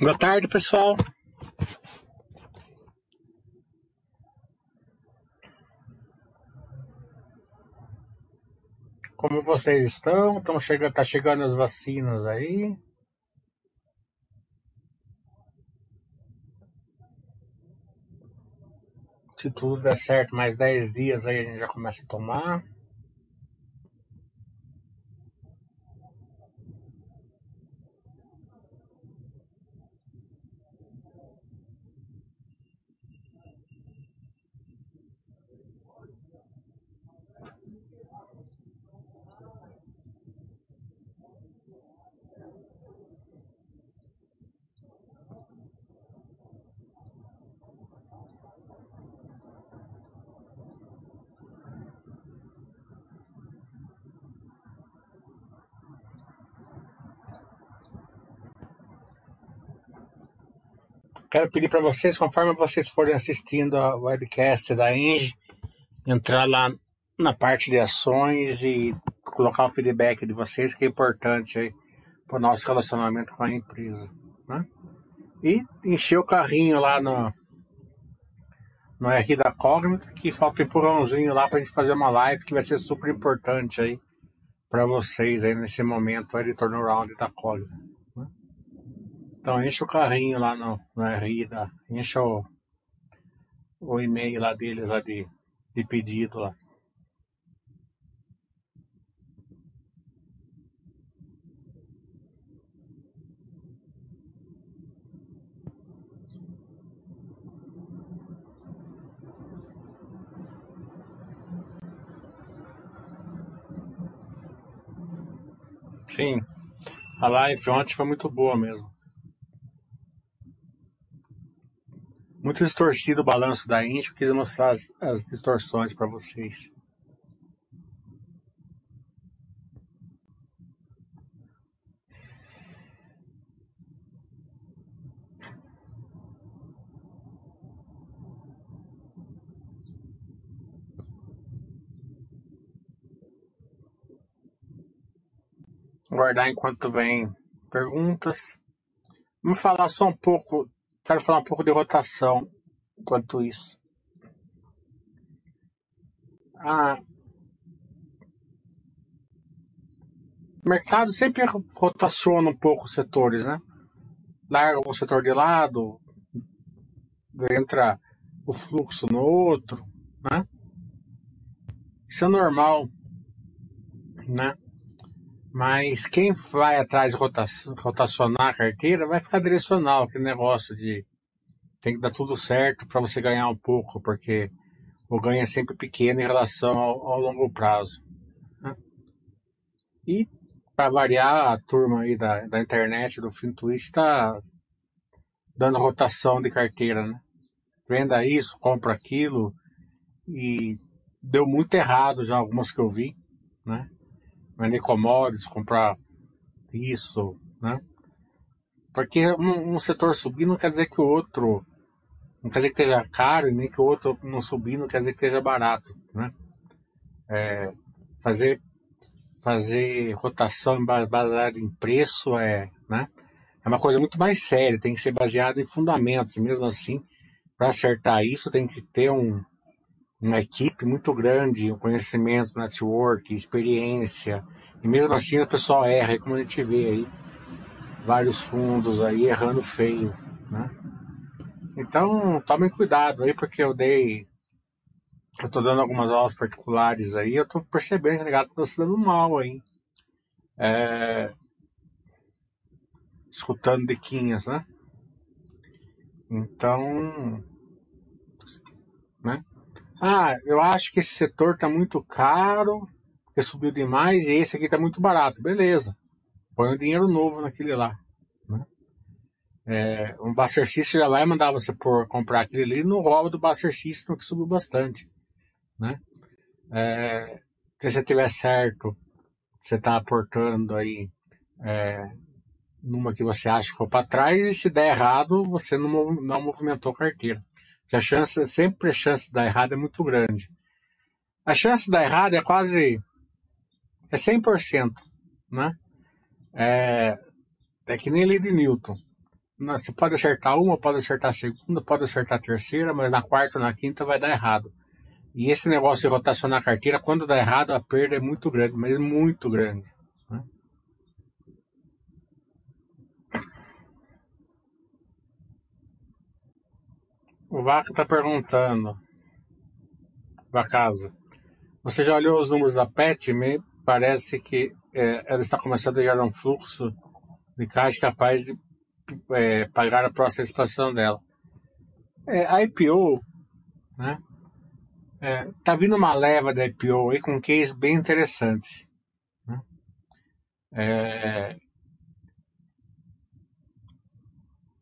Boa tarde, pessoal. Como vocês estão? Estão chegando, tá chegando as vacinas aí. Se tudo der certo, mais 10 dias aí a gente já começa a tomar. Quero pedir para vocês, conforme vocês forem assistindo a webcast da Engie, entrar lá na parte de ações e colocar o feedback de vocês, que é importante aí para o nosso relacionamento com a empresa. Né? E encher o carrinho lá no, no R da Cognita, que falta um empurrãozinho lá para a gente fazer uma live que vai ser super importante aí para vocês aí nesse momento aí de turnaround da Cognita. Então enche o carrinho lá no, no RI, enche o, o e-mail lá deles lá de, de pedido lá. Sim, a live ontem foi muito boa mesmo. Muito distorcido o balanço da Indy, eu quis mostrar as, as distorções para vocês. Guardar enquanto vem perguntas. Vamos falar só um pouco Quero falar um pouco de rotação enquanto isso. O mercado sempre rotaciona um pouco os setores, né? Larga um setor de lado, entra o fluxo no outro, né? Isso é normal, né? Mas quem vai atrás de rotacionar a carteira vai ficar direcional, aquele negócio de tem que dar tudo certo para você ganhar um pouco, porque o ganho é sempre pequeno em relação ao, ao longo prazo. Né? E para variar, a turma aí da, da internet, do FinTwist, está dando rotação de carteira, né? Venda isso, compra aquilo, e deu muito errado já algumas que eu vi, né? Vender commodities, comprar isso, né? Porque um, um, setor subir não quer dizer que o outro não quer dizer que esteja caro nem que o outro não subir não quer dizer que esteja barato, né? É, fazer fazer rotação baseada em preço é, né? É uma coisa muito mais séria, tem que ser baseado em fundamentos. Mesmo assim, para acertar isso, tem que ter um, uma equipe muito grande, um conhecimento, network, experiência, e mesmo assim o pessoal erra, como a gente vê aí, vários fundos aí errando feio, né? Então, tomem cuidado aí, porque eu dei, eu tô dando algumas aulas particulares aí, eu tô percebendo que o negado tá se dando mal aí. É, escutando diquinhas, né? Então, né? Ah, eu acho que esse setor está muito caro, porque subiu demais, e esse aqui está muito barato. Beleza. Põe um dinheiro novo naquele lá. Né? É, um Buster System já vai mandar você por comprar aquele ali no rouba do Buster System que subiu bastante. Né? É, se você tiver certo, você está aportando aí é, numa que você acha que for para trás, e se der errado, você não, não movimentou carteira que a chance, sempre a chance de dar errado é muito grande. A chance de dar errado é quase é 100%, né? É, é que nem lei de Newton. você pode acertar uma, pode acertar a segunda, pode acertar a terceira, mas na quarta ou na quinta vai dar errado. E esse negócio de rotacionar a carteira, quando dá errado, a perda é muito grande, mas muito grande. Né? O Vaca está perguntando, Vacasa, você já olhou os números da PET? Me parece que é, ela está começando a gerar um fluxo de caixa capaz de é, pagar a próxima expansão dela. É, a IPO, né? É, tá vindo uma leva da IPO aí com cases bem interessantes. Né? É,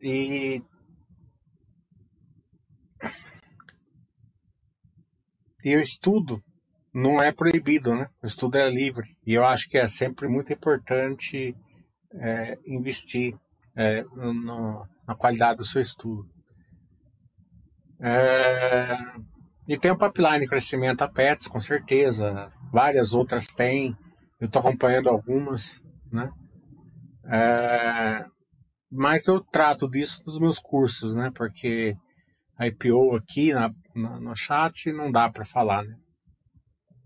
e e o estudo não é proibido, né? O estudo é livre. E eu acho que é sempre muito importante é, investir é, no, na qualidade do seu estudo. É, e tem o pipeline de crescimento a PETS, com certeza. Várias outras têm. Eu estou acompanhando algumas, né? É, mas eu trato disso nos meus cursos, né? Porque IPO aqui na, na, no chat não dá para falar, né?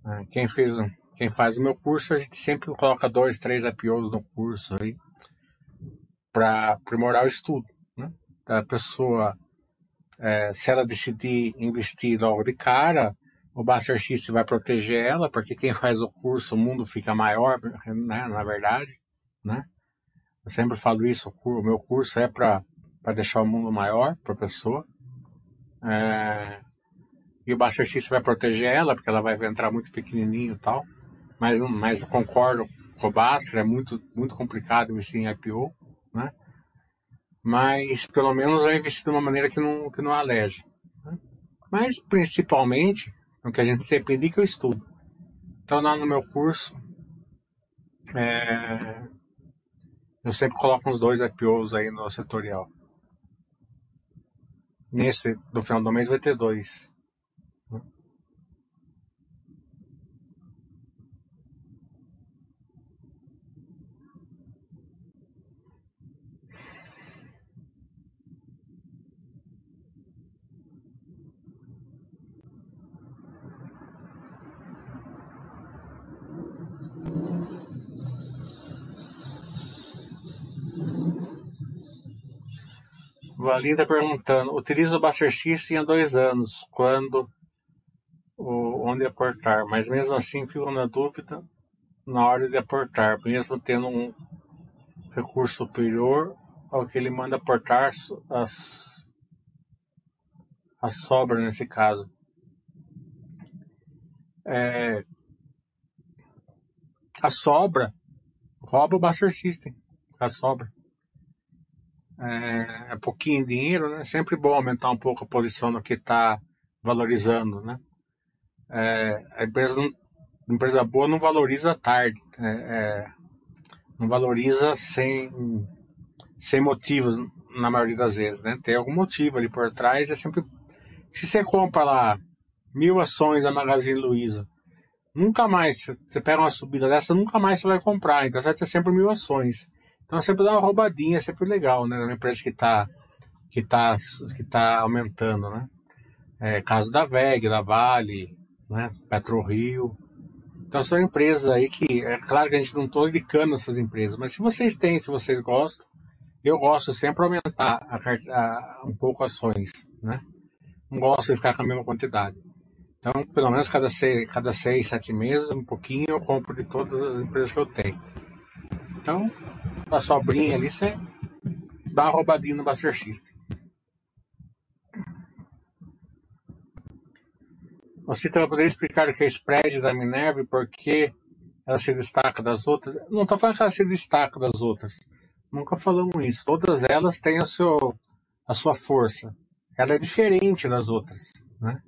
É, quem fez, quem faz o meu curso, a gente sempre coloca dois, três IPOs no curso aí para aprimorar o estudo, né? A pessoa é, se ela decidir investir logo de cara, o Buster System vai proteger ela, porque quem faz o curso, o mundo fica maior, né, na verdade, né? Eu sempre falo isso, o meu curso é para deixar o mundo maior para a pessoa. É, e o Buster System vai proteger ela, porque ela vai entrar muito pequenininho e tal. Mas, mas concordo com o Buster, é muito, muito complicado investir em IPO, né? mas pelo menos eu investi de uma maneira que não, que não aleja. Né? Mas principalmente, o que a gente sempre indica, eu estudo. Então lá no meu curso, é, eu sempre coloco uns dois IPOs aí no setorial. Nesse, do final do mês vai ter dois. Valinda perguntando, utilizo o Buster System há dois anos, quando o, onde aportar, mas mesmo assim fico na dúvida na hora de aportar, mesmo tendo um recurso superior ao que ele manda aportar as, a sobra nesse caso. É, a sobra rouba o Buster System, a sobra é, é pouquinho dinheiro, né? Sempre bom aumentar um pouco a posição no que está valorizando, né? É, a empresa, empresa boa não valoriza tarde, é, é, não valoriza sem, sem motivos na maioria das vezes, né? Tem algum motivo ali por trás, é sempre... Se você compra lá mil ações da Magazine Luiza, nunca mais, você pega uma subida dessa, nunca mais você vai comprar, então você vai ter sempre mil ações. Então sempre dá uma roubadinha, é sempre legal, né? Uma empresa que está que tá, que tá aumentando, né? É, caso da VEG, da Vale, né? PetroRio. Então são empresas aí que, é claro que a gente não está indicando essas empresas, mas se vocês têm, se vocês gostam, eu gosto sempre aumentar a, a, um pouco ações, né? Não gosto de ficar com a mesma quantidade. Então, pelo menos cada seis, cada seis, sete meses, um pouquinho eu compro de todas as empresas que eu tenho. Então, a sobrinha ali, você dá uma roubadinha no Buster System. Você vai poder explicar o que é spread da Minerva e por que ela se destaca das outras? Não estou falando que ela se destaca das outras. Nunca falamos isso. Todas elas têm a, seu, a sua força. Ela é diferente das outras. Né?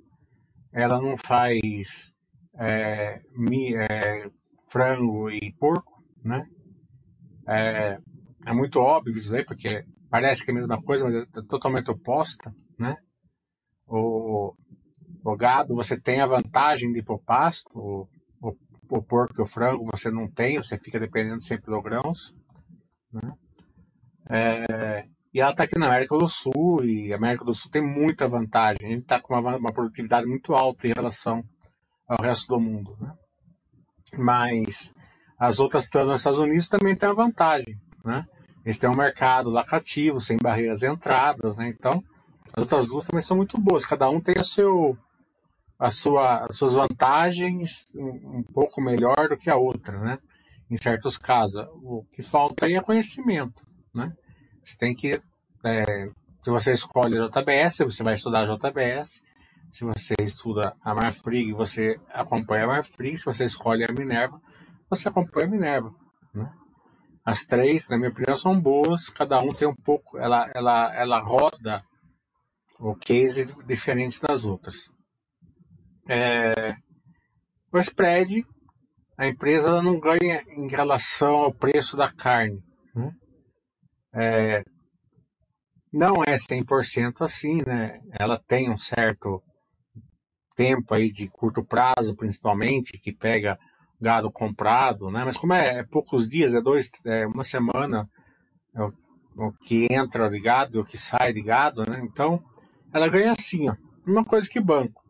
Ela não faz é, mi, é, frango e porco, né? É, é muito óbvio isso aí, porque parece que é a mesma coisa, mas é totalmente oposta, né? O, o gado, você tem a vantagem de ir para o pasto, o, o, o porco e o frango você não tem, você fica dependendo sempre dos grãos, né? É, E ela está aqui na América do Sul, e a América do Sul tem muita vantagem. A gente está com uma, uma, produtividade muito alta em relação ao resto do mundo. Né? Mas as outras nos Estados Unidos também têm a vantagem. Né? Eles têm um mercado lá cativo, sem barreiras entradas. Né? Então, as outras duas também são muito boas. Cada um tem a, seu, a sua, as suas vantagens um, um pouco melhor do que a outra. Né? Em certos casos. O que falta aí é conhecimento. Né? Você tem que. É, se você escolhe a JBS, você vai estudar a JBS. Se você estuda a Marfrig, você acompanha a Marfrig. Se você escolhe a Minerva, você acompanha a Minerva. Né? As três, na minha opinião, são boas. Cada um tem um pouco. Ela, ela, ela roda o case diferente das outras. É, o spread, a empresa não ganha em relação ao preço da carne. Né? é, não é 100% assim, né? Ela tem um certo tempo aí de curto prazo, principalmente, que pega gado comprado, né? Mas como é, é poucos dias, é dois, é uma semana é o, o, que entra de gado o que sai de gado, né? Então, ela ganha assim, ó. Uma coisa que banco.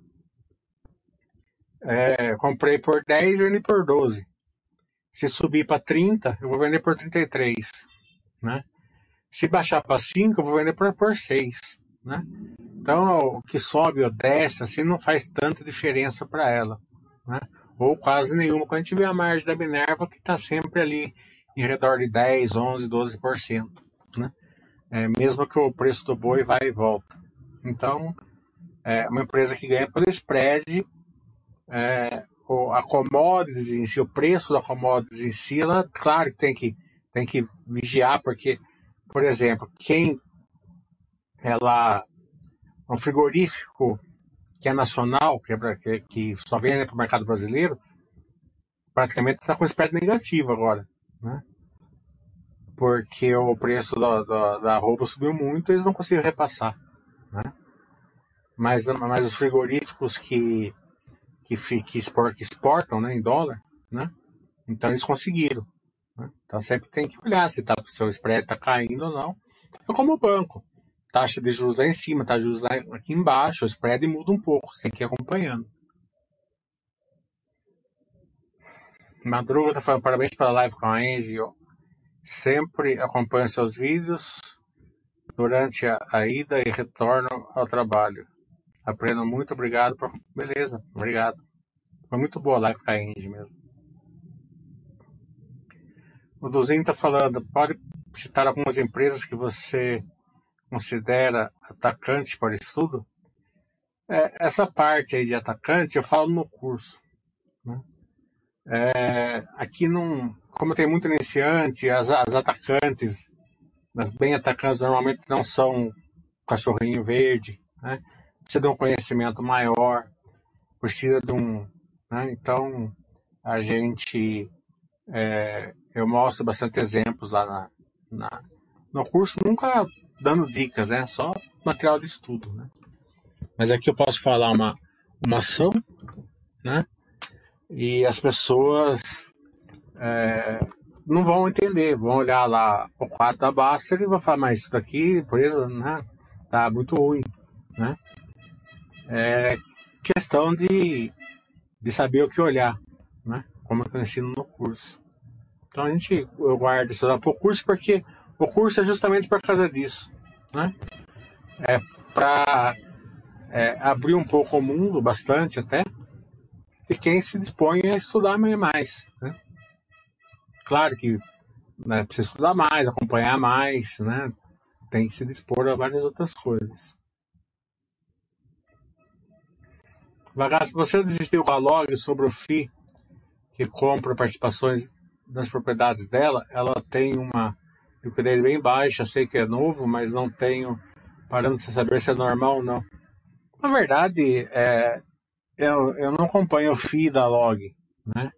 É, comprei por 10, vendi por 12. Se subir para 30, eu vou vender por 33, né? Se baixar para 5, eu vou vender por, por 6. Né? Então, o que sobe ou desce, assim, não faz tanta diferença para ela. Né? Ou quase nenhuma. Quando a gente vê a margem da Minerva, que está sempre ali em redor de 10, 11, 12%. Né? É, mesmo que o preço do boi vai e volta. Então, é uma empresa que ganha pelo spread, é, a commodities em si, o preço da commodities em si, ela, claro que tem que, tem que vigiar, porque por exemplo, quem ela um frigorífico que é nacional, que, é que, só vende para o mercado brasileiro, praticamente está com spread negativo agora, né? Porque o preço da, da, da roupa subiu muito e eles não conseguiram repassar, né? Mas, mas os frigoríficos que, que, que, exportam né, em dólar, né? Então eles conseguiram. Né? Então sempre tem que olhar se tá, seu spread está caindo ou não. É como o banco. Taxa de juros lá em cima, taxa de juros lá aqui embaixo, o spread muda um pouco, você tem que ir acompanhando. Madruga está falando parabéns pela live com a Angie. Sempre acompanho seus vídeos durante a, a ida e retorno ao trabalho. Aprendo muito, obrigado. Por... Beleza, obrigado. Foi muito boa a live com a Angie mesmo. O Duzinho está falando, pode citar algumas empresas que você considera atacantes para estudo? É, essa parte aí de atacante eu falo no curso. Né? É, aqui não, como tem muito iniciante, as, as atacantes, as bem atacantes normalmente não são cachorrinho verde, né? precisa de um conhecimento maior, precisa de um. Né? Então a gente é, eu mostro bastante exemplos lá na, na, no curso, nunca dando dicas, né? Só material de estudo, né? Mas aqui eu posso falar uma, uma ação, né? E as pessoas é, não vão entender, vão olhar lá o quadro da Baster e vão falar, mas isso daqui, empresa, né? Tá muito ruim, né? É questão de, de saber o que olhar, né? Como eu ensino no curso. Então a gente, eu guardo isso lá para o curso porque o curso é justamente por causa disso, né? É para é, abrir um pouco o mundo, bastante até, de quem se dispõe a estudar mais, né? Claro que né, precisa estudar mais, acompanhar mais, né? Tem que se dispor a várias outras coisas. Vagar, se você desistiu com a log sobre o FI que compra participações das propriedades dela, ela tem uma liquidez bem baixa. Sei que é novo, mas não tenho parando de saber se é normal ou não. Na verdade, é, eu, eu não acompanho o FII da log, né?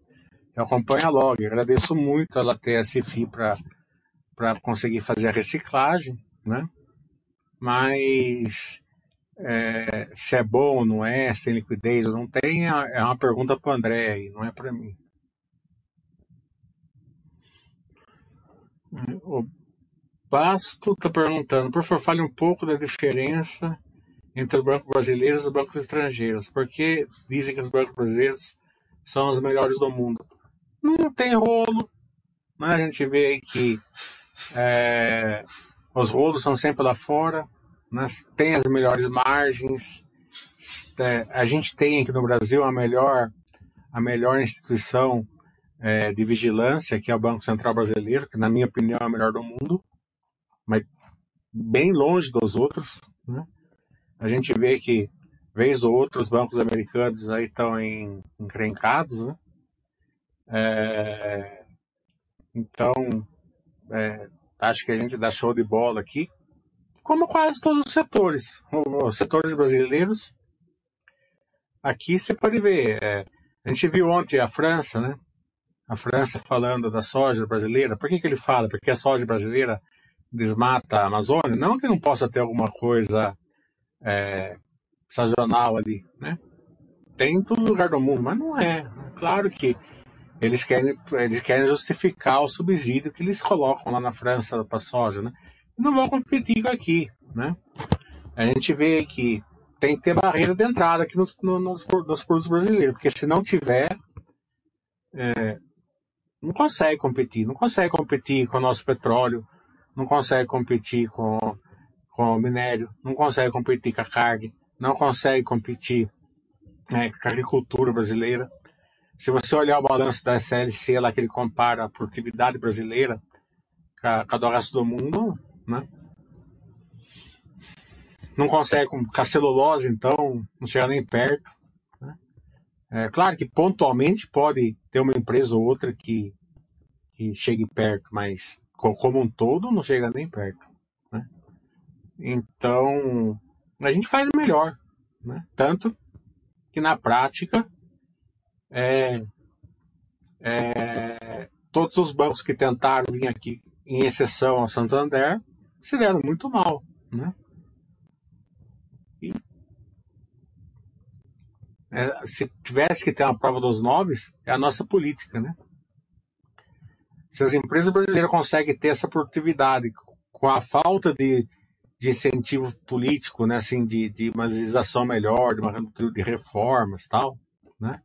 Eu acompanho a log. Agradeço muito ela ter esse FII para conseguir fazer a reciclagem, né? Mas é, se é bom ou não é, se tem liquidez ou não tem, é, é uma pergunta para o André aí, não é para mim. O Basto está perguntando, por favor, fale um pouco da diferença entre os bancos brasileiros e os bancos estrangeiros. Porque dizem que os bancos brasileiros são os melhores do mundo. Não tem rolo. Né? A gente vê aí que é, os rolos são sempre lá fora. Né? Tem as melhores margens. É, a gente tem aqui no Brasil a melhor, a melhor instituição é, de vigilância, que é o Banco Central Brasileiro, que na minha opinião é a melhor do mundo, bem longe dos outros. Né? A gente vê que, vez ou outra, os bancos americanos aí estão encrencados, né? É, então, é, acho que a gente dá show de bola aqui, como quase todos os setores. Os setores brasileiros, aqui você pode ver. É, a gente viu ontem a França, né? A França falando da soja brasileira. Por que, que ele fala? Porque a soja brasileira desmata a Amazônia? Não que não possa ter alguma coisa é, sazonal ali, né? Tem em todo lugar do mundo, mas não é. Claro que eles querem, eles querem justificar o subsídio que eles colocam lá na França para soja, né? Não vão competir com aqui, né? A gente vê que tem que ter barreira de entrada aqui nos, nos, nos produtos brasileiros, porque se não tiver, é, não consegue competir, não consegue competir com o nosso petróleo, não consegue competir com, com o minério, não consegue competir com a carne, não consegue competir né, com a agricultura brasileira. Se você olhar o balanço da SLC, lá que ele compara a produtividade brasileira com a, com a do resto do mundo, né? Não consegue com, a celulose, então, não chega nem perto. Né? É claro que pontualmente pode ter uma empresa ou outra que, que chegue perto, mas como um todo não chega nem perto. Né? Então, a gente faz melhor. Né? Tanto que na prática é, é, todos os bancos que tentaram vir aqui, em exceção ao Santander, se deram muito mal. Né? E, é, se tivesse que ter uma prova dos nove, é a nossa política. Né? Se as empresas brasileiras conseguem ter essa produtividade com a falta de, de incentivo político, né, assim, de, de uma legislação melhor, de, uma, de reformas tal, né?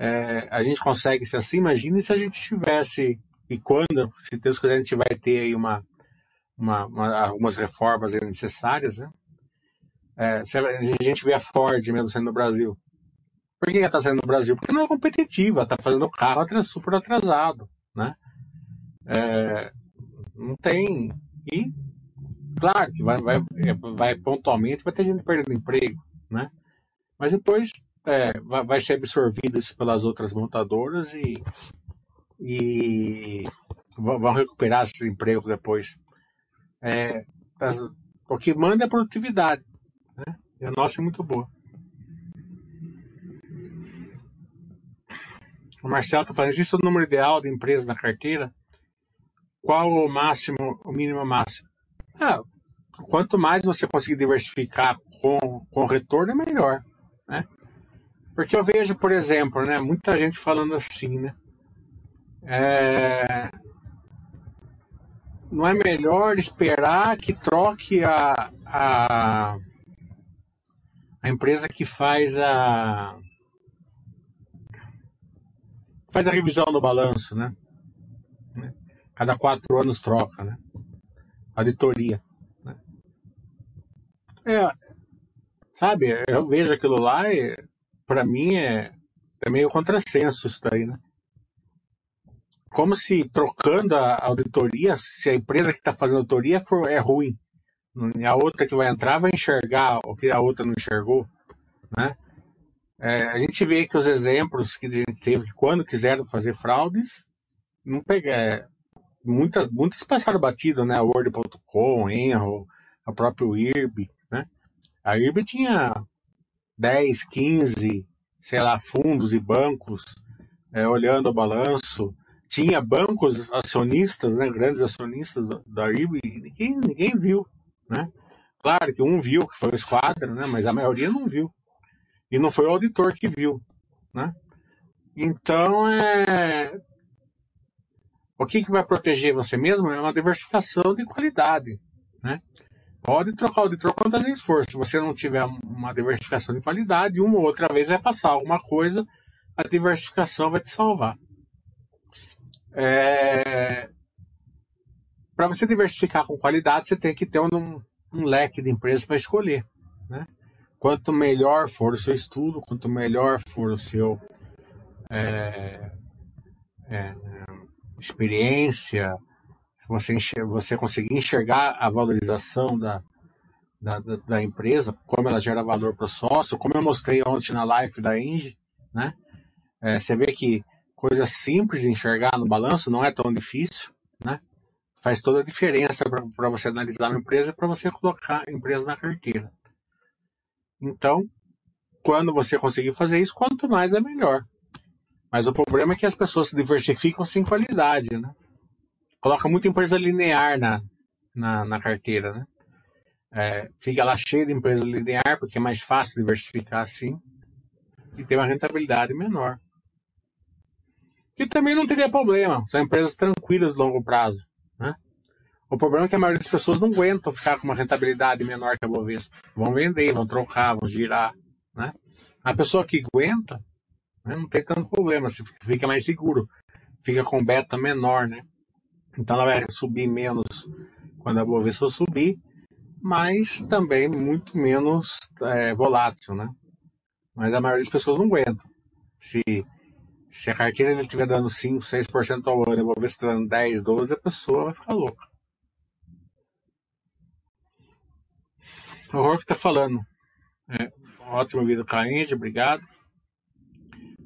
é, a gente consegue ser assim. Imagine se a gente tivesse, e quando, se Deus quiser, a gente vai ter aí uma, uma, uma algumas reformas necessárias, né? É, se a gente vê a Ford mesmo sendo no Brasil. Por que ela está saindo no Brasil? Porque não é competitiva, está fazendo carro super atrasado, né? É, não tem. E, claro, que vai, vai, vai pontualmente, vai ter gente perdendo emprego, né? Mas depois é, vai ser absorvido pelas outras montadoras e, e vão recuperar esses empregos depois. É, o que manda é a produtividade. Né? E a nossa é muito boa. O Marcelo está falando, existe o número ideal de empresas na carteira? Qual o máximo, o mínimo máximo? Ah, quanto mais você conseguir diversificar com, com retorno, é melhor. Né? Porque eu vejo, por exemplo, né, muita gente falando assim, né? É... Não é melhor esperar que troque a, a, a empresa que faz a faz a revisão do balanço, né? Cada quatro anos troca, né? Auditoria. Né? É, sabe, eu vejo aquilo lá e para mim é, é meio contrassenso isso daí, né? Como se trocando a auditoria, se a empresa que está fazendo a auditoria for, é ruim, a outra que vai entrar vai enxergar o que a outra não enxergou, né? É, a gente vê que os exemplos que a gente teve que quando quiseram fazer fraudes, não pegar, é, muitas, muitas passaram batido, né? Word.com, Enro, a própria IRB, né? A IRB tinha 10, 15, sei lá, fundos e bancos é, olhando o balanço. Tinha bancos acionistas, né, grandes acionistas da IRB, ninguém, ninguém viu. Né? Claro que um viu, que foi o Esquadra, né, mas a maioria não viu. E não foi o auditor que viu. Né? Então, é... O que, que vai proteger você mesmo é uma diversificação de qualidade, né? Pode trocar o auditor quantas vezes for. Se você não tiver uma diversificação de qualidade, uma ou outra vez vai passar alguma coisa, a diversificação vai te salvar. É... Para você diversificar com qualidade, você tem que ter um, um leque de empresas para escolher. Né? Quanto melhor for o seu estudo, quanto melhor for o seu é, é, experiência, você, enxerga, você conseguir enxergar a valorização da, da, da, empresa, como ela gera valor para o sócio, como eu mostrei ontem na live da Engie, né? É, você vê que coisa simples de enxergar no balanço não é tão difícil, né? Faz toda a diferença para você analisar uma empresa e para você colocar a empresa na carteira. Então, quando você conseguir fazer isso, quanto mais é melhor. Mas o problema é que as pessoas se diversificam sem qualidade, né? Coloca muita empresa linear na, na, na carteira, né? É, fica lá cheio de empresa linear, porque é mais fácil diversificar assim e ter uma rentabilidade menor. Que também não teria problema, são empresas tranquilas de longo prazo. Né? O problema é que a maioria das pessoas não aguentam ficar com uma rentabilidade menor que a Bovespa. Vão vender, vão trocar, vão girar. Né? A pessoa que aguenta, né, não tem tanto problema, fica mais seguro. Fica com beta menor, né? Então ela vai subir menos quando a Bovespa subir, mas também muito menos é, volátil, né? Mas a maioria das pessoas não aguenta. Se, se a carteira estiver dando 5, 6% ao ano a Bovespa dando 10, 12, a pessoa vai ficar louca. O que está falando. É, ótimo vídeo, Caínde, obrigado.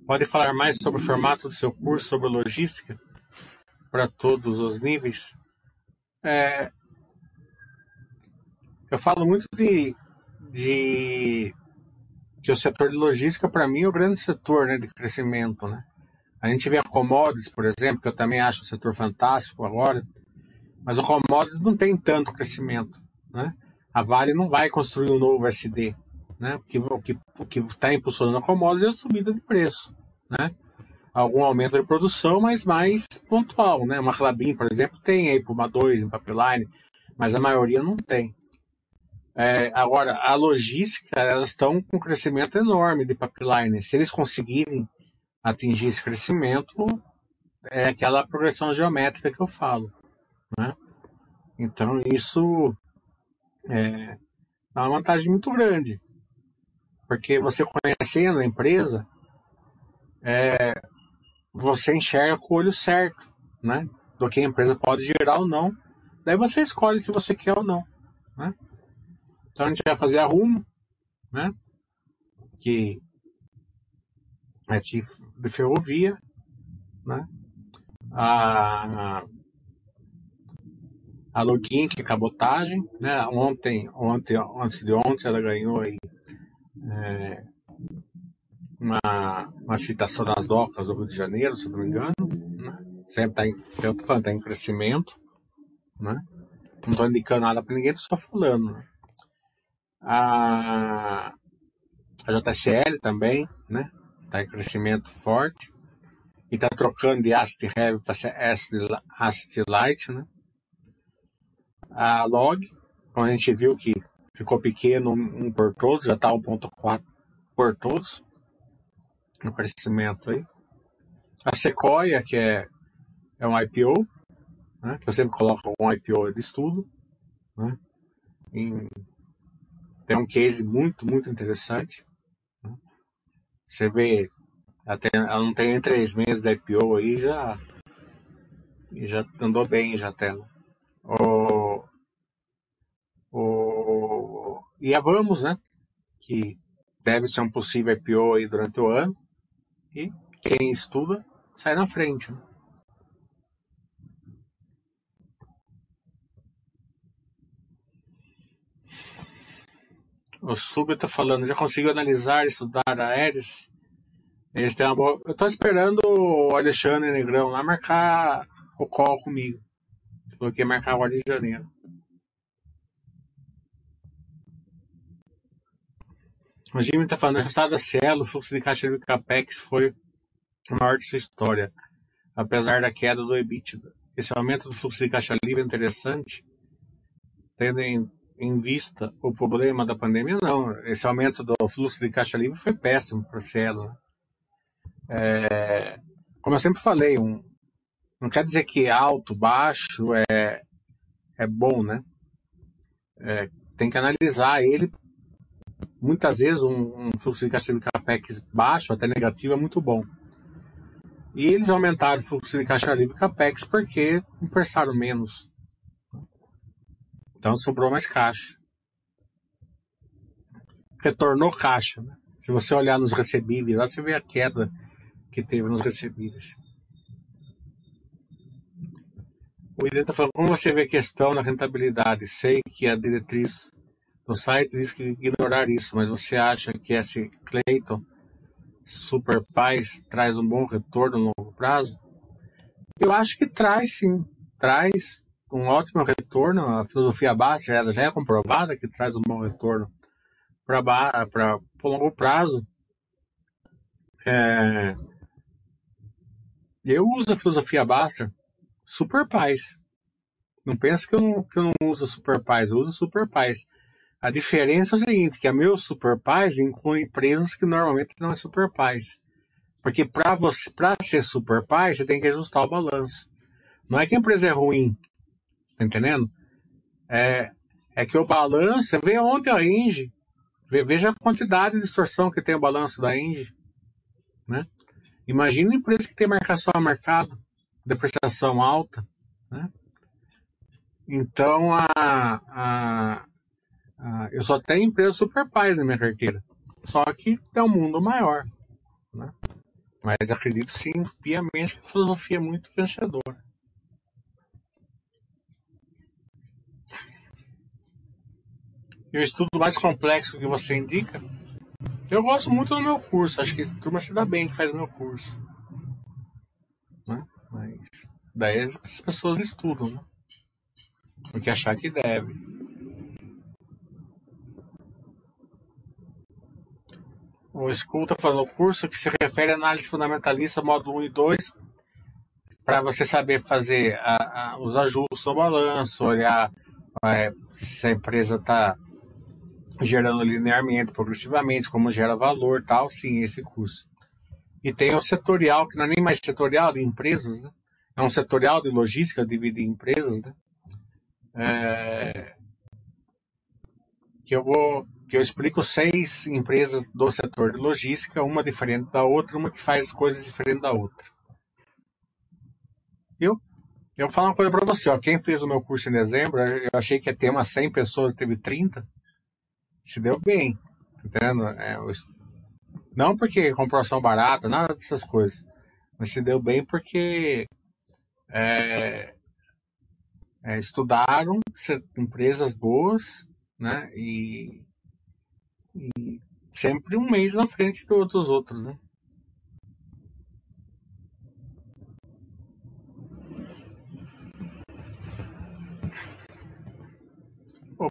Pode falar mais sobre o formato do seu curso sobre logística para todos os níveis? É, eu falo muito de, de que o setor de logística, para mim, é o grande setor né, de crescimento. Né? A gente vê a commodities, por exemplo, que eu também acho um setor fantástico agora, mas o commodities não tem tanto crescimento. Né? A Vale não vai construir um novo SD. Né? Que está impulsionando a commodities é a subida de preço. Né? Algum aumento de produção, mas mais pontual. Né? Uma Clabin, por exemplo, tem aí Puma 2 em pipeline, mas a maioria não tem. É, agora, a logística, elas estão com um crescimento enorme de pipeline. Se eles conseguirem atingir esse crescimento, é aquela progressão geométrica que eu falo. Né? Então, isso é, é uma vantagem muito grande. Porque você conhecendo a empresa, é, você enxerga com o olho certo, né? Do que a empresa pode gerar ou não. Daí você escolhe se você quer ou não, né? Então a gente vai fazer a Rumo, né? Que é de, de ferrovia, né? A, a Login, que é cabotagem, né? Ontem, ontem, antes de ontem, ela ganhou aí é, uma, uma citação das docas do Rio de Janeiro, se não me engano. Né? Sempre está em, falando, tá em crescimento. Né? Não estou indicando nada para ninguém, estou só falando. Né? A, a JSL também, né? Está em crescimento forte. E está trocando de Asset Heavy para Asset Light, né? A Log, como a gente viu que ficou pequeno um por todos, já está 1.4 por todos no crescimento aí. A Sequoia, que é, é um IPO, né, que eu sempre coloco um IPO de estudo. Né, em, tem um case muito, muito interessante. Né. Você vê, até, ela não tem nem três meses da IPO aí, já, já andou bem já até. Né. O, o, e a Vamos, né? Que deve ser um possível IPO aí durante o ano. E quem estuda sai na frente. Né? O Sub está falando, já conseguiu analisar estudar a Ares? Eles têm uma boa... Eu estou esperando o Alexandre Negrão lá marcar o call comigo. Falou que ia marcar o de janeiro. O Jimmy está falando, resultado da Cielo, o fluxo de caixa do Capex foi o maior de sua história, apesar da queda do EBITDA. esse aumento do fluxo de caixa livre é interessante, tendo em, em vista o problema da pandemia, não. Esse aumento do fluxo de caixa livre foi péssimo para a Cielo. É, como eu sempre falei, um, não quer dizer que alto, baixo é, é bom, né? É, tem que analisar ele. Muitas vezes um, um fluxo de caixa livre CAPEX baixo, até negativo, é muito bom. E eles aumentaram o fluxo de caixa livre CAPEX porque emprestaram menos. Então sobrou mais caixa. Retornou caixa. Né? Se você olhar nos recebíveis, lá você vê a queda que teve nos recebíveis. O Irene está falando, como você vê a questão na rentabilidade? Sei que a diretriz do site diz que ignorar isso, mas você acha que esse Clayton Super Paz traz um bom retorno no longo prazo? Eu acho que traz sim, traz um ótimo retorno. A filosofia base ela já é comprovada que traz um bom retorno para o longo prazo. É, eu uso a filosofia Baster Super Paz. Não pensa que eu não, que eu não uso Super Paz, eu uso Super Paz. A diferença é o seguinte, que a meu Super Paz inclui empresas que normalmente não é Super Paz. Porque para você, para ser Super Paz, você tem que ajustar o balanço. Não é que a empresa é ruim, tá entendendo? É, é que o balanço, vê ontem a Inge, veja a quantidade de distorção que tem o balanço da Inge, né? Imagina uma empresa que tem marcação a mercado, depreciação alta, né? Então, a, a, a, eu só tenho empresa super paz na minha carteira. Só que é um mundo maior, né? Mas acredito sim, piamente, que a filosofia é muito vencedora. E o estudo mais complexo que você indica eu gosto muito do meu curso, acho que a turma se dá bem que faz o meu curso. Né? Mas daí as pessoas estudam, né? Porque achar que deve. O School está falando curso que se refere à análise fundamentalista, módulo 1 e 2, para você saber fazer a, a, os ajustes no balanço, olhar é, se a empresa está gerando linearmente, progressivamente, como gera valor, tal, sim, esse curso. E tem o setorial, que não é nem mais setorial de empresas, né? É um setorial de logística, divide em empresas, né? É... Que eu vou, que eu explico seis empresas do setor de logística, uma diferente da outra, uma que faz coisas diferentes da outra. Eu, eu falar uma coisa para você, ó, quem fez o meu curso em dezembro, eu achei que ia ter umas 100 pessoas, teve 30, se deu bem, entendendo? É, não porque comprou ação barata, nada dessas coisas, mas se deu bem porque é, é, estudaram empresas boas, né? E, e, sempre um mês na frente dos outros, né?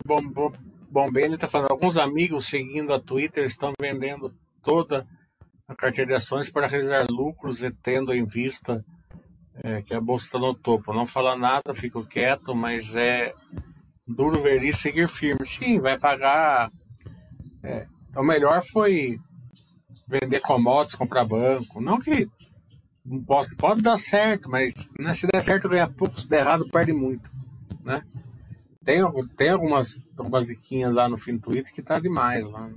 bom, bom, Bom, Ben está falando, alguns amigos seguindo a Twitter estão vendendo toda a carteira de ações para realizar lucros e tendo em vista é, que a bolsa está no topo. Não fala nada, fico quieto, mas é duro ver isso seguir firme. Sim, vai pagar. É, o melhor foi vender commodities, comprar banco. Não que não possa, pode dar certo, mas né, se der certo ganha pouco, se der errado perde muito, né? Tem, tem algumas, algumas diquinhas lá no fim do Twitter que tá demais lá.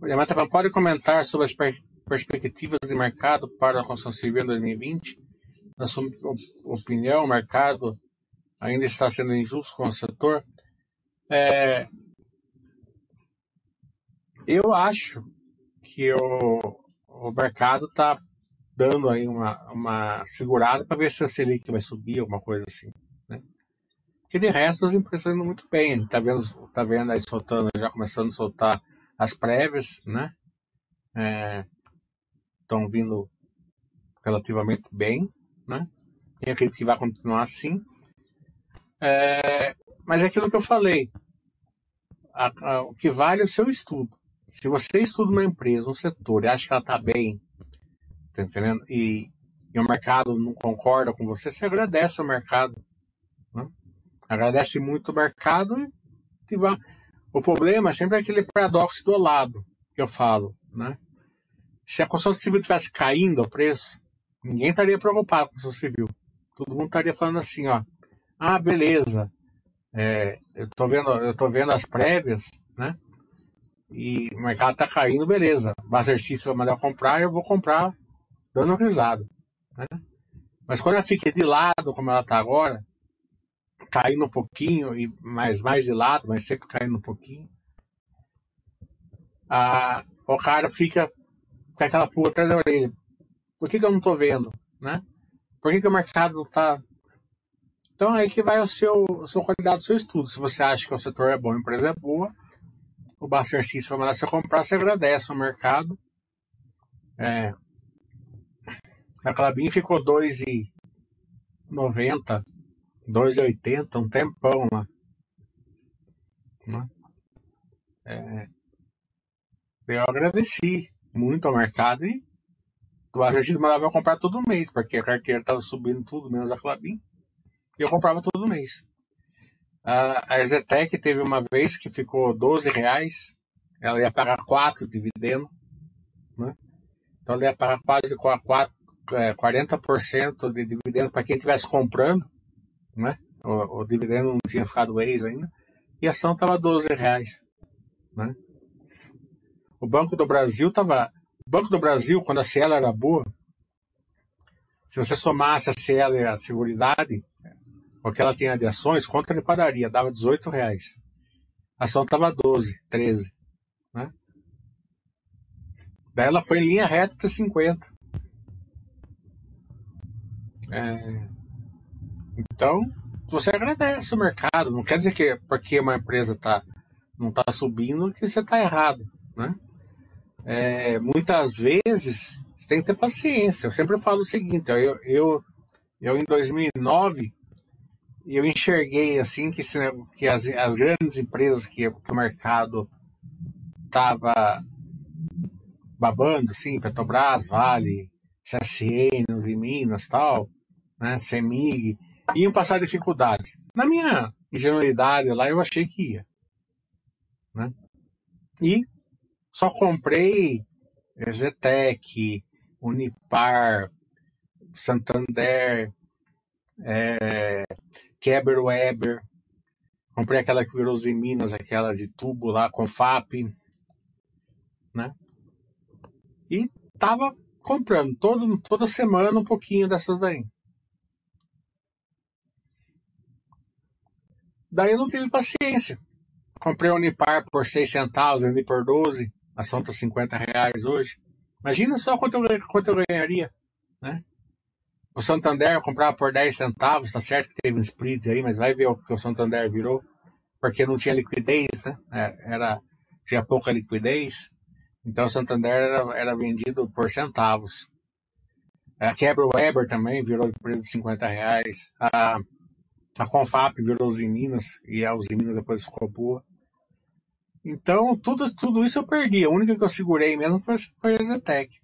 O tá falando, pode comentar sobre as per perspectivas de mercado para a construção civil em 2020? Na sua opinião, o mercado ainda está sendo injusto com o setor? É, eu acho que o, o mercado está dando aí uma, uma segurada para ver se a Selic vai subir, alguma coisa assim. Né? De resto as empresas indo muito bem. A gente está vendo, tá vendo aí soltando, já começando a soltar as prévias, né? Estão é, vindo relativamente bem, né? E acredito que vai continuar assim. É, mas é aquilo que eu falei. A, a, o que vale é o seu estudo. Se você estuda uma empresa, um setor, e acha que ela está bem, tá entendendo? E, e, o mercado não concorda com você, você agradece ao mercado. Né? Agradece muito o mercado e. O problema é sempre aquele paradoxo do lado que eu falo, né? Se a construção civil tivesse caindo o preço, ninguém estaria preocupado com a construção civil. Todo mundo estaria falando assim, ó, ah, beleza, é, eu tô vendo, eu tô vendo as prévias, né? E o mercado tá caindo, beleza. Master Chief vai mandar comprar, eu vou comprar dando risada, né? Mas quando ela fica de lado, como ela tá agora, caindo um pouquinho, e mais, mais de lado, mas sempre caindo um pouquinho, a, o cara fica com aquela pulga atrás da orelha. Por que, que eu não tô vendo, né? Por que, que o mercado tá então aí que vai o seu, a sua qualidade do seu estudo. Se você acha que o setor é bom, a empresa é boa, o Baster System vai mandar você comprar, você agradece ao mercado. É, a Clabin ficou 2,90, 2,80, um tempão lá. Né? É, eu agradeci muito ao mercado e o Argentino mandava eu comprar todo mês, porque a carteira estava subindo tudo, menos a Clabin. E eu comprava todo mês. A, a Zetec teve uma vez que ficou 12 reais, ela ia pagar 4 dividendo, né? Então ela ia pagar quase 4, é, 40% de dividendo para quem estivesse comprando, né? O, o, dividendo não tinha ficado ex ainda, e a ação estava 12 reais, né? O Banco do Brasil estava... O Banco do Brasil, quando a Cielo era boa, se você somasse a Cielo e a Seguridade, porque ela tinha de ações, conta de padaria, dava 18 reais. A ação estava 12, 13. Né? Daí ela foi em linha reta até 50. É... Então, você agradece o mercado. Não quer dizer que porque uma empresa tá, não está subindo que você está errado. Né? É, muitas vezes você tem que ter paciência. Eu sempre falo o seguinte: eu, eu, eu em 2009 e eu enxerguei assim que, que as, as grandes empresas que, que o mercado estava babando, assim, Petrobras, Vale, CSN, em Minas tal, né, CEMIG, iam passar dificuldades. Na minha ingenuidade lá, eu achei que ia. Né? E só comprei Zetec, Unipar, Santander, é, Keber Weber. Comprei aquela que virou em Minas, aquela de tubo lá, com FAP, né? E tava comprando todo, toda semana um pouquinho dessas daí. Daí eu não tive paciência. Comprei o Unipar por 6 centavos, vendi por 12. A ação tá 50 reais hoje. Imagina só quanto eu, quanto eu ganharia, né? O Santander eu comprava por 10 centavos, tá certo que teve um split aí, mas vai ver o que o Santander virou, porque não tinha liquidez, né? É, era, tinha pouca liquidez, então o Santander era, era vendido por centavos. A Quebra Weber também virou preço de 50 reais. A, a Confap virou os Minas, e a Uzi Minas depois ficou boa. Então, tudo, tudo isso eu perdi. A única que eu segurei mesmo foi, foi a Zetec.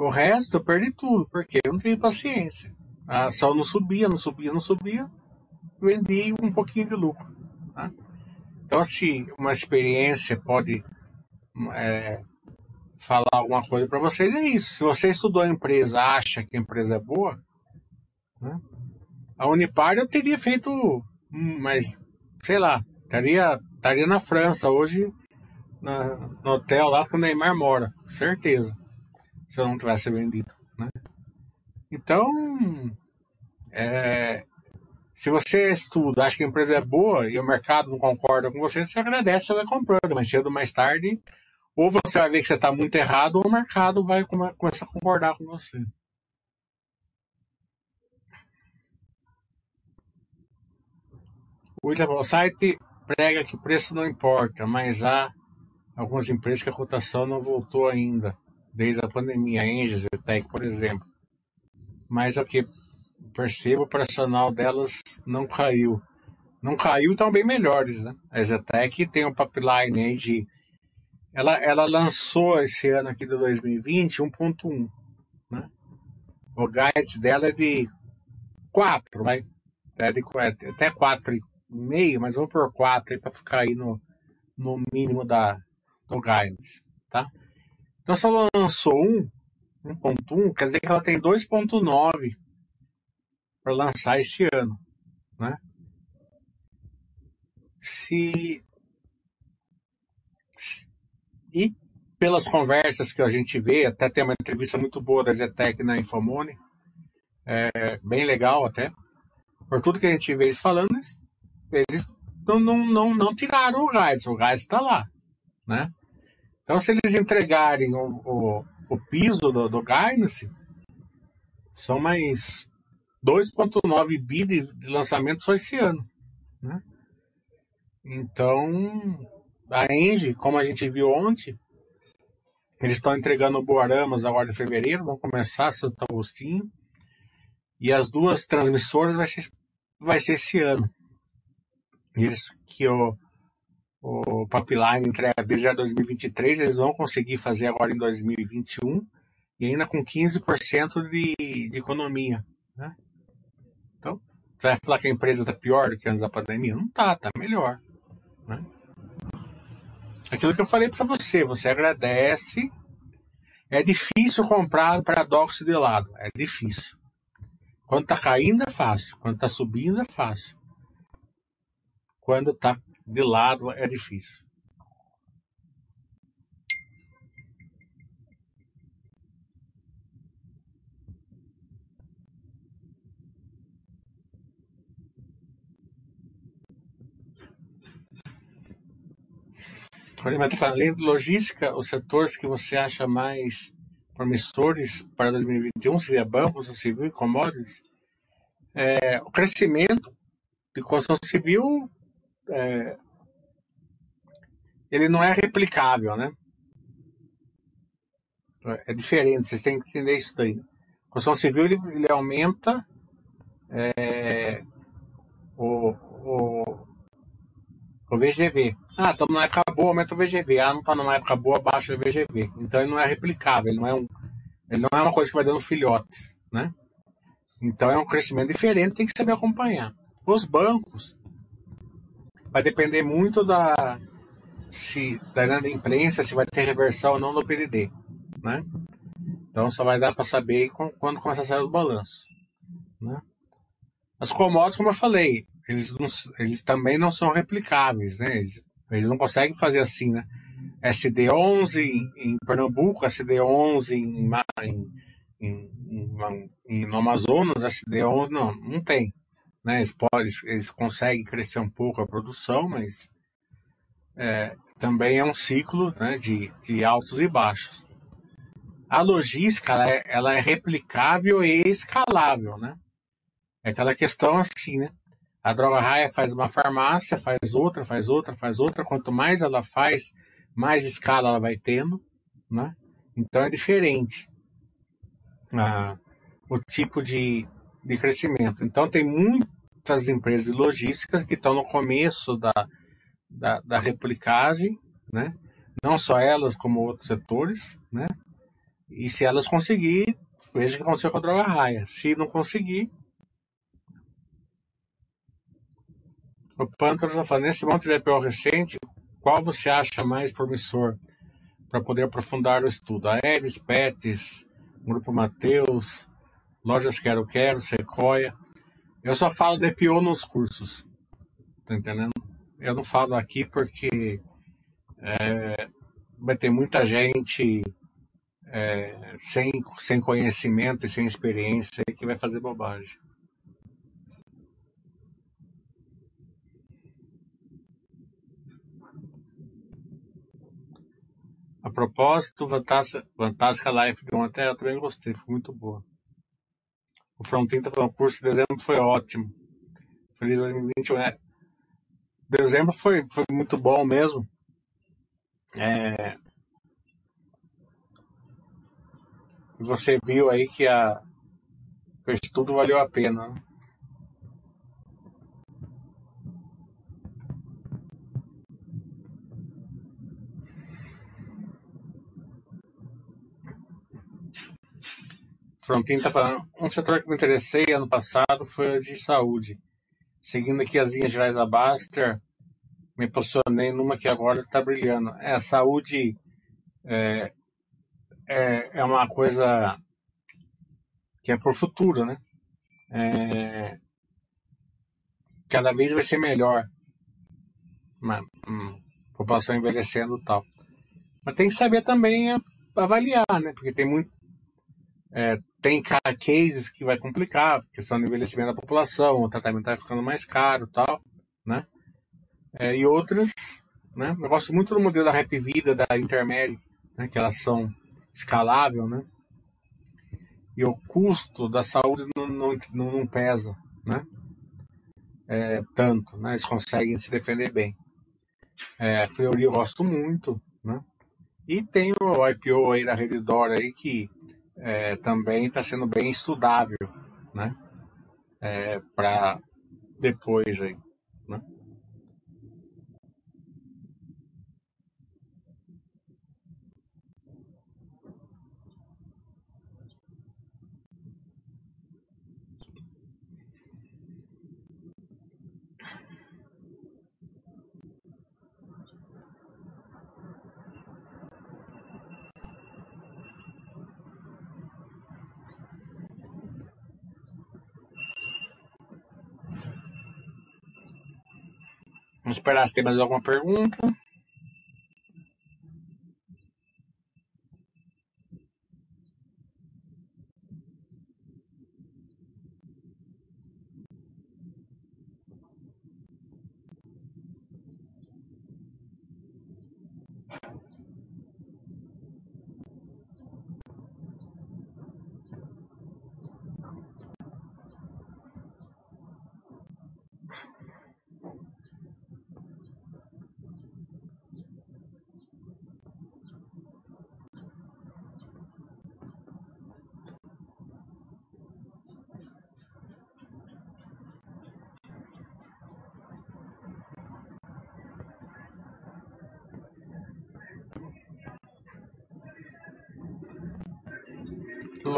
O resto eu perdi tudo, porque eu não tive paciência. A ação não subia, não subia, não subia. Vendi um pouquinho de lucro. Tá? Então, se uma experiência pode é, falar alguma coisa para vocês, é isso. Se você estudou a empresa, acha que a empresa é boa, né? a Unipar eu teria feito, mas sei lá, estaria, estaria na França hoje, na, no hotel lá que o Neymar mora, certeza se eu não tivesse vendido. Né? Então, é, se você estuda, acha que a empresa é boa e o mercado não concorda com você, você agradece, você vai comprando, mas cedo ou mais tarde, ou você vai ver que você está muito errado, ou o mercado vai começar a concordar com você. O William o site prega que preço não importa, mas há algumas empresas que a cotação não voltou ainda desde a pandemia, a Engie, Zetec, por exemplo. Mas o que percebo, o operacional delas não caiu. Não caiu, estão bem melhores, né? A Zetec tem um pipeline aí de ela, ela lançou esse ano aqui de 2020 1.1, né? O guidance dela é de 4, vai. É é até 4,5, mas vamos por 4 aí para ficar aí no, no mínimo da, do guidance, tá? Então se ela lançou 1, 1.1, quer dizer que ela tem 2.9 para lançar esse ano, né? Se e pelas conversas que a gente vê, até tem uma entrevista muito boa da Zetec na Infomone, é, bem legal até. Por tudo que a gente vê eles falando, eles não, não, não, não tiraram o gás, o gás está lá, né? Então, se eles entregarem o, o, o piso do, do guidance, são mais 2,9 bi de, de lançamento só esse ano, né? Então, a Engie, como a gente viu ontem, eles estão entregando Boaramas agora em fevereiro, vão começar Santo Agostinho. E as duas transmissoras vai ser, vai ser esse ano. Eles que o, o Pipeline entrega desde 2023, eles vão conseguir fazer agora em 2021 e ainda com 15% de, de economia. Né? Então, você vai falar que a empresa está pior do que antes da pandemia? Não está, está melhor. Né? Aquilo que eu falei para você, você agradece. É difícil comprar paradoxo de lado, é difícil. Quando tá caindo é fácil, quando tá subindo é fácil. Quando tá de lado é difícil. Além de logística, os setores que você acha mais promissores para 2021 seria bancos, civil e commodities. É, o crescimento de construção civil é, ele não é replicável, né? É diferente, vocês têm que entender isso daí. A construção civil ele, ele aumenta é, o, o, o VGV. Ah, estamos na época boa, aumenta o VGV. Ah, não está numa época boa, baixa o VGV. Então ele não é replicável, ele não é, um, ele não é uma coisa que vai dando filhotes, né? Então é um crescimento diferente, tem que saber acompanhar. Os bancos vai depender muito da se da grande imprensa se vai ter reversão ou não do PDD, né? Então só vai dar para saber quando começar a sair os balanços, né? As commodities, como eu falei, eles, não, eles também não são replicáveis, né? Eles, eles não conseguem fazer assim, né? SD11 em, em Pernambuco, SD11 em, em, em, em, no Amazonas, SD11 não, não tem. Né? Eles, podem, eles conseguem crescer um pouco a produção, mas é, também é um ciclo né, de, de altos e baixos. A logística ela é, ela é replicável e escalável, né? É aquela questão assim, né? A droga raia faz uma farmácia, faz outra, faz outra, faz outra. Quanto mais ela faz, mais escala ela vai tendo, né? Então é diferente ah, o tipo de, de crescimento. Então tem muitas empresas de logística que estão no começo da, da, da replicagem, né? Não só elas, como outros setores, né? E se elas conseguirem, veja o que aconteceu com a droga raia. Se não conseguir, O Pântano está falando, nesse monte de IPO recente, qual você acha mais promissor para poder aprofundar o estudo? Aeres, Pets, Grupo Mateus, Lojas Quero Quero, Sequoia. Eu só falo de IPO nos cursos, tá entendendo? Eu não falo aqui porque é, vai ter muita gente é, sem, sem conhecimento e sem experiência que vai fazer bobagem. A propósito, Fantástica Life de ontem eu também gostei, foi muito boa. O tá falando, o curso de dezembro foi ótimo. Feliz 2021. É. Dezembro foi, foi muito bom mesmo. É... Você viu aí que a... o estudo valeu a pena. Né? Frontin tá falando, um setor que me interessei ano passado foi o de saúde. Seguindo aqui as linhas gerais da Baster, me posicionei numa que agora está brilhando. É, a saúde é, é, é uma coisa que é por futuro, né? É, cada vez vai ser melhor. Uma população envelhecendo e tal. Mas tem que saber também avaliar, né? Porque tem muito. É, tem cases que vai complicar, questão do envelhecimento da população, o tratamento está ficando mais caro tal, né? É, e outras, né? Eu gosto muito do modelo da Rap Vida, da Intermédio, né? Que elas são escalável, né? E o custo da saúde não, não, não pesa, né? É, tanto, né? Eles conseguem se defender bem. É, Fleury eu gosto muito, né? E tem o IPO aí da Redditor aí que é, também está sendo bem estudável, né? É, para depois aí, né? Vamos esperar se tem mais alguma pergunta.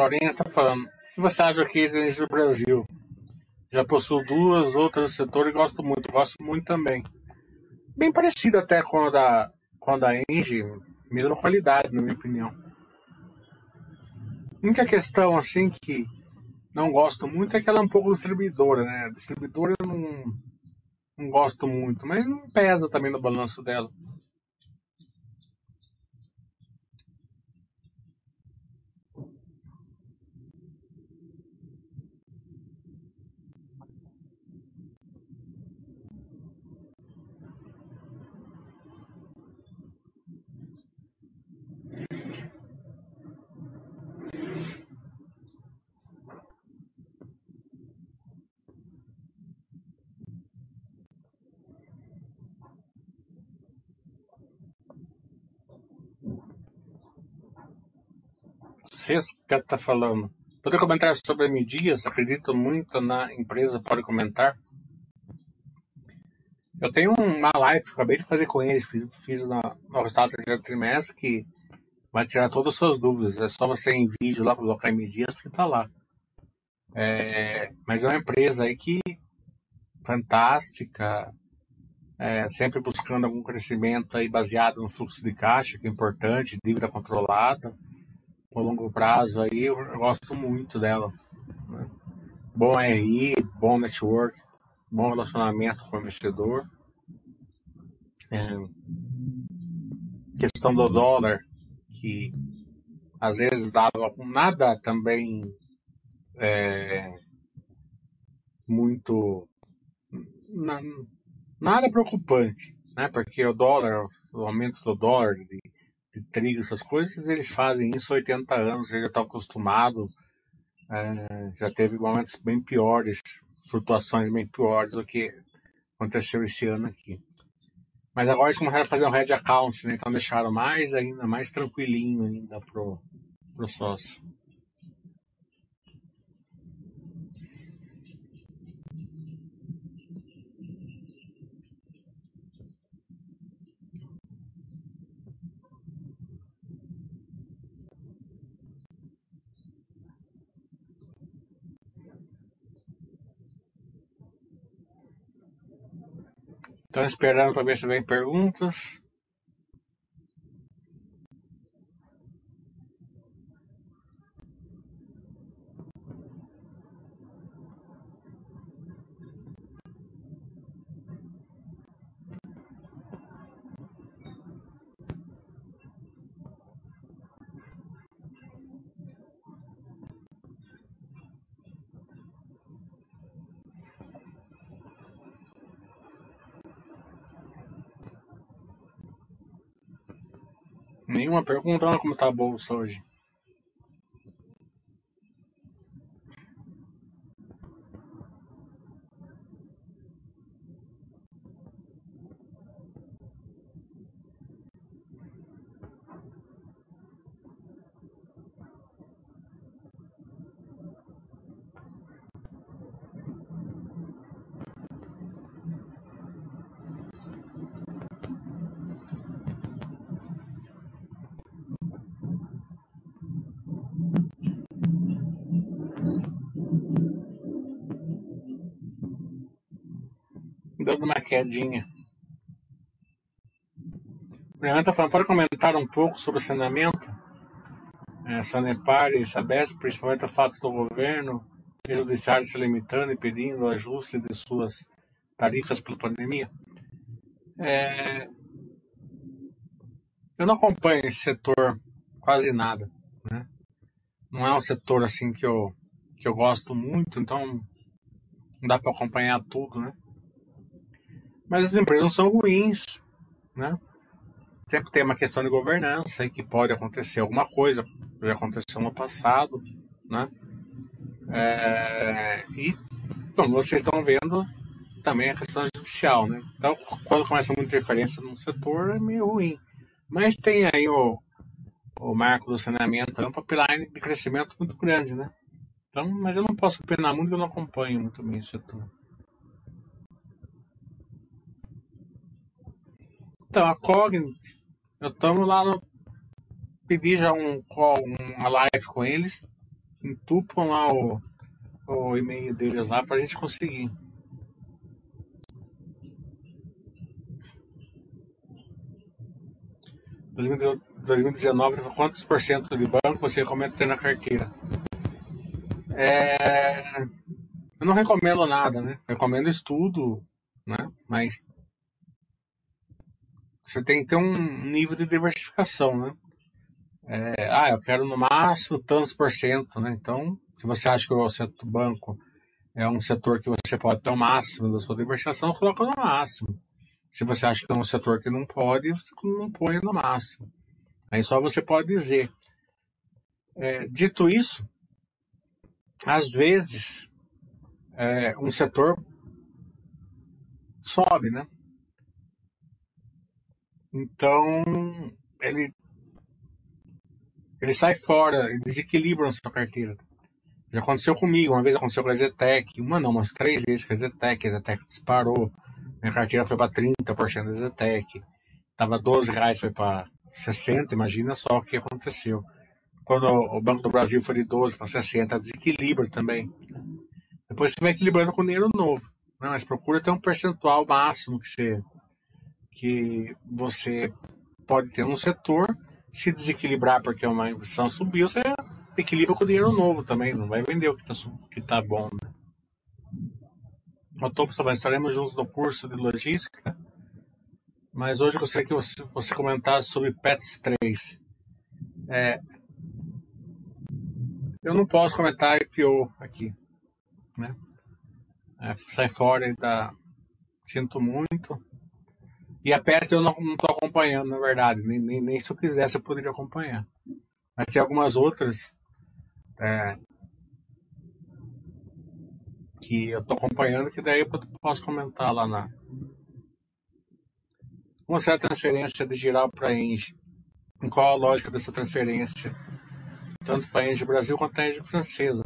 Lorena está falando. O que você acha que é do Brasil? Já possuo duas outras setores e gosto muito. Gosto muito também. Bem parecido até com a da, com a da Engie, mesma qualidade, na minha opinião. A única questão, assim, que não gosto muito é que ela é um pouco distribuidora, né? A distribuidora eu não, não gosto muito, mas não pesa também no balanço dela. Francesca está falando. Poder comentar sobre a M Dias? Acredito muito na empresa, pode comentar. Eu tenho uma live que acabei de fazer com eles, fiz, fiz no, no resultado do trimestre, que vai tirar todas as suas dúvidas. É só você em vídeo lá, colocar M Dias que está lá. É, mas é uma empresa aí que fantástica, é, sempre buscando algum crescimento aí baseado no fluxo de caixa, que é importante, dívida controlada a longo prazo aí, eu gosto muito dela. Né? Bom RI, bom network, bom relacionamento com o investidor. É, questão do dólar, que às vezes dava nada também é, muito nada preocupante, né? Porque o dólar, o aumento do dólar de de essas coisas, eles fazem isso há 80 anos, já está acostumado, é, já teve momentos bem piores, flutuações bem piores do que aconteceu esse ano aqui. Mas agora eles começaram a fazer um red account, né? então deixaram mais ainda, mais tranquilinho ainda pro, pro sócio. Estão esperando para ver se vem perguntas. Nenhuma pergunta, olha como tá a bolsa hoje. dando uma quedinha. O Leandro está falando, pode comentar um pouco sobre o saneamento? É, Sanepar e Sabesp, principalmente o fato do governo e judiciário se limitando e pedindo ajuste de suas tarifas pela pandemia. É, eu não acompanho esse setor quase nada, né? Não é um setor assim que eu, que eu gosto muito, então não dá para acompanhar tudo, né? Mas as empresas não são ruins, né? Sempre tem uma questão de governança e que pode acontecer alguma coisa, já aconteceu no passado, né? É, e, como vocês estão vendo, também a questão judicial, né? Então, quando começa muita interferência no setor, é meio ruim. Mas tem aí o, o marco do saneamento, é um pipeline de crescimento muito grande, né? Então, mas eu não posso opinar muito, eu não acompanho muito bem o setor. Então, a Cognite, eu estamos lá no. Pedi já um call, uma live com eles, entupam lá o, o e-mail deles lá para a gente conseguir. Em 2019, quantos por cento de banco você recomenda ter na carteira? É, eu não recomendo nada, né? recomendo estudo, né? Mas você tem que ter um nível de diversificação, né? É, ah, eu quero no máximo tantos por cento, né? Então, se você acha que o setor banco é um setor que você pode ter o máximo da sua diversificação, coloca no máximo. Se você acha que é um setor que não pode, você não põe no máximo. Aí só você pode dizer. É, dito isso, às vezes é, um setor sobe, né? Então, ele, ele sai fora, desequilibra a sua carteira. Já aconteceu comigo, uma vez aconteceu com a Zetec, uma não, umas três vezes com a Zetec, a Zetec disparou, minha carteira foi para 30% da Zetec, tava 12 reais, foi para 60, imagina só o que aconteceu. Quando o Banco do Brasil foi de 12 para 60, desequilibra também. Depois você vai equilibrando com dinheiro novo. Não, mas procura ter um percentual máximo que você que você pode ter um setor, se desequilibrar porque uma investição subiu, você equilibra com dinheiro novo também, não vai vender o que está tá bom. Né? Topo estaremos juntos no curso de logística, mas hoje eu gostaria que você, você comentasse sobre PETS 3. É, eu não posso comentar IPO aqui, né? É, sai fora da. Sinto muito. E a Pets eu não, estou acompanhando, na verdade. Nem, nem, nem, se eu quisesse eu poderia acompanhar. Mas tem algumas outras é, que eu estou acompanhando que daí eu posso comentar lá na. Como será a transferência de geral para a Engie? Qual a lógica dessa transferência? Tanto para a Engie Brasil quanto a Engie francesa.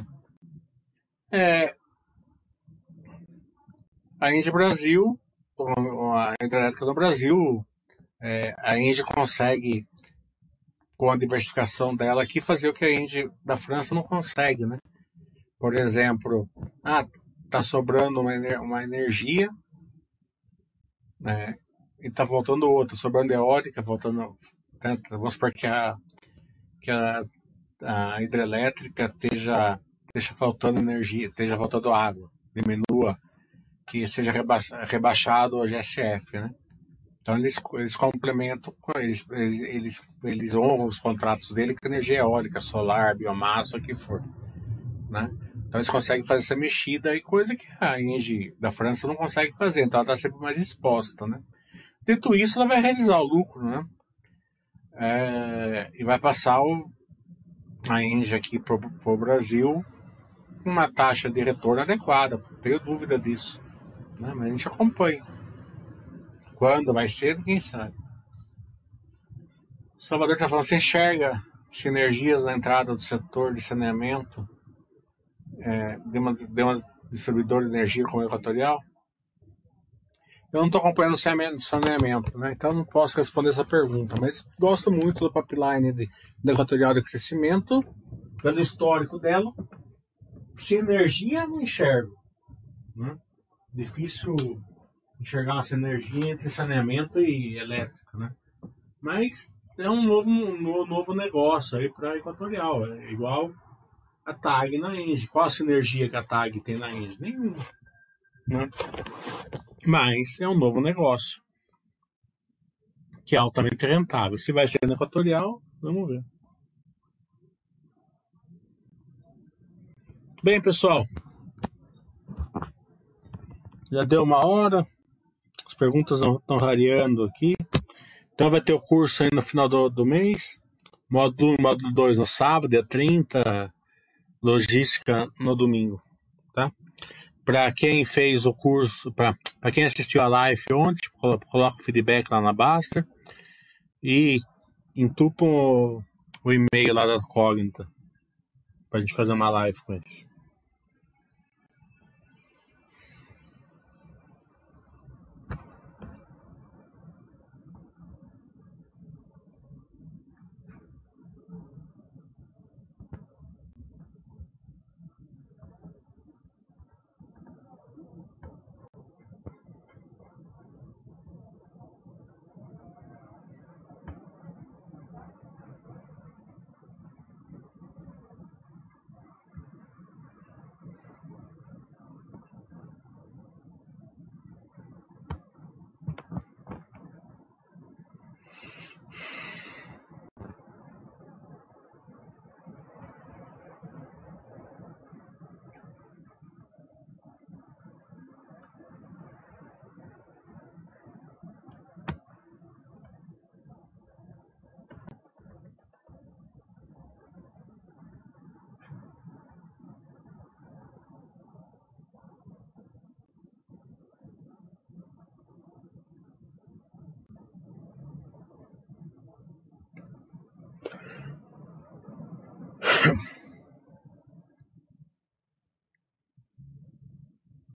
É, a Engie Brasil a hidrelétrica no Brasil, é, a Engie consegue, com a diversificação dela aqui, fazer o que a Engie da França não consegue, né? Por exemplo, ah, tá sobrando uma, uma energia, né, e tá voltando outra, sobrando eólica, voltando. Né, vamos supor que a, que a, a hidrelétrica esteja, esteja faltando energia, esteja faltando água, diminua, que seja reba, rebaixado o GSF, né? Então eles, eles complementam, eles, eles, eles honram os contratos dele com energia eólica, solar, biomassa, o que for. Né? Então eles conseguem fazer essa mexida e coisa que a Engie da França não consegue fazer, então ela está sempre mais exposta. Né? Dito isso, ela vai realizar o lucro né? É, e vai passar o, a Engie aqui para o Brasil com uma taxa de retorno adequada, tenho dúvida disso. Né? Mas a gente acompanha. Quando vai ser, quem sabe. O Salvador está falando, você enxerga sinergias na entrada do setor de saneamento é, de, uma, de uma distribuidora de energia como Equatorial? Eu não estou acompanhando o saneamento, né? então não posso responder essa pergunta, mas gosto muito do pipeline de, da Equatorial de Crescimento, pelo histórico dela. Sinergia não enxergo. Né? Difícil enxergar essa energia entre saneamento e elétrica, né? Mas é um novo, um novo negócio aí para Equatorial. É igual a TAG na Engie. Qual a sinergia que a TAG tem na Engie? Nenhuma. Né? Mas é um novo negócio que é altamente rentável. Se vai ser na Equatorial, vamos ver. Bem, pessoal, já deu uma hora perguntas estão rareando aqui. Então vai ter o curso aí no final do, do mês. Módulo 1 módulo 2 no sábado, dia 30. Logística no domingo. Tá? Para quem fez o curso, para quem assistiu a live ontem, coloca o feedback lá na Basta. E entupam o, o e-mail lá da Cognita. Para a gente fazer uma live com eles.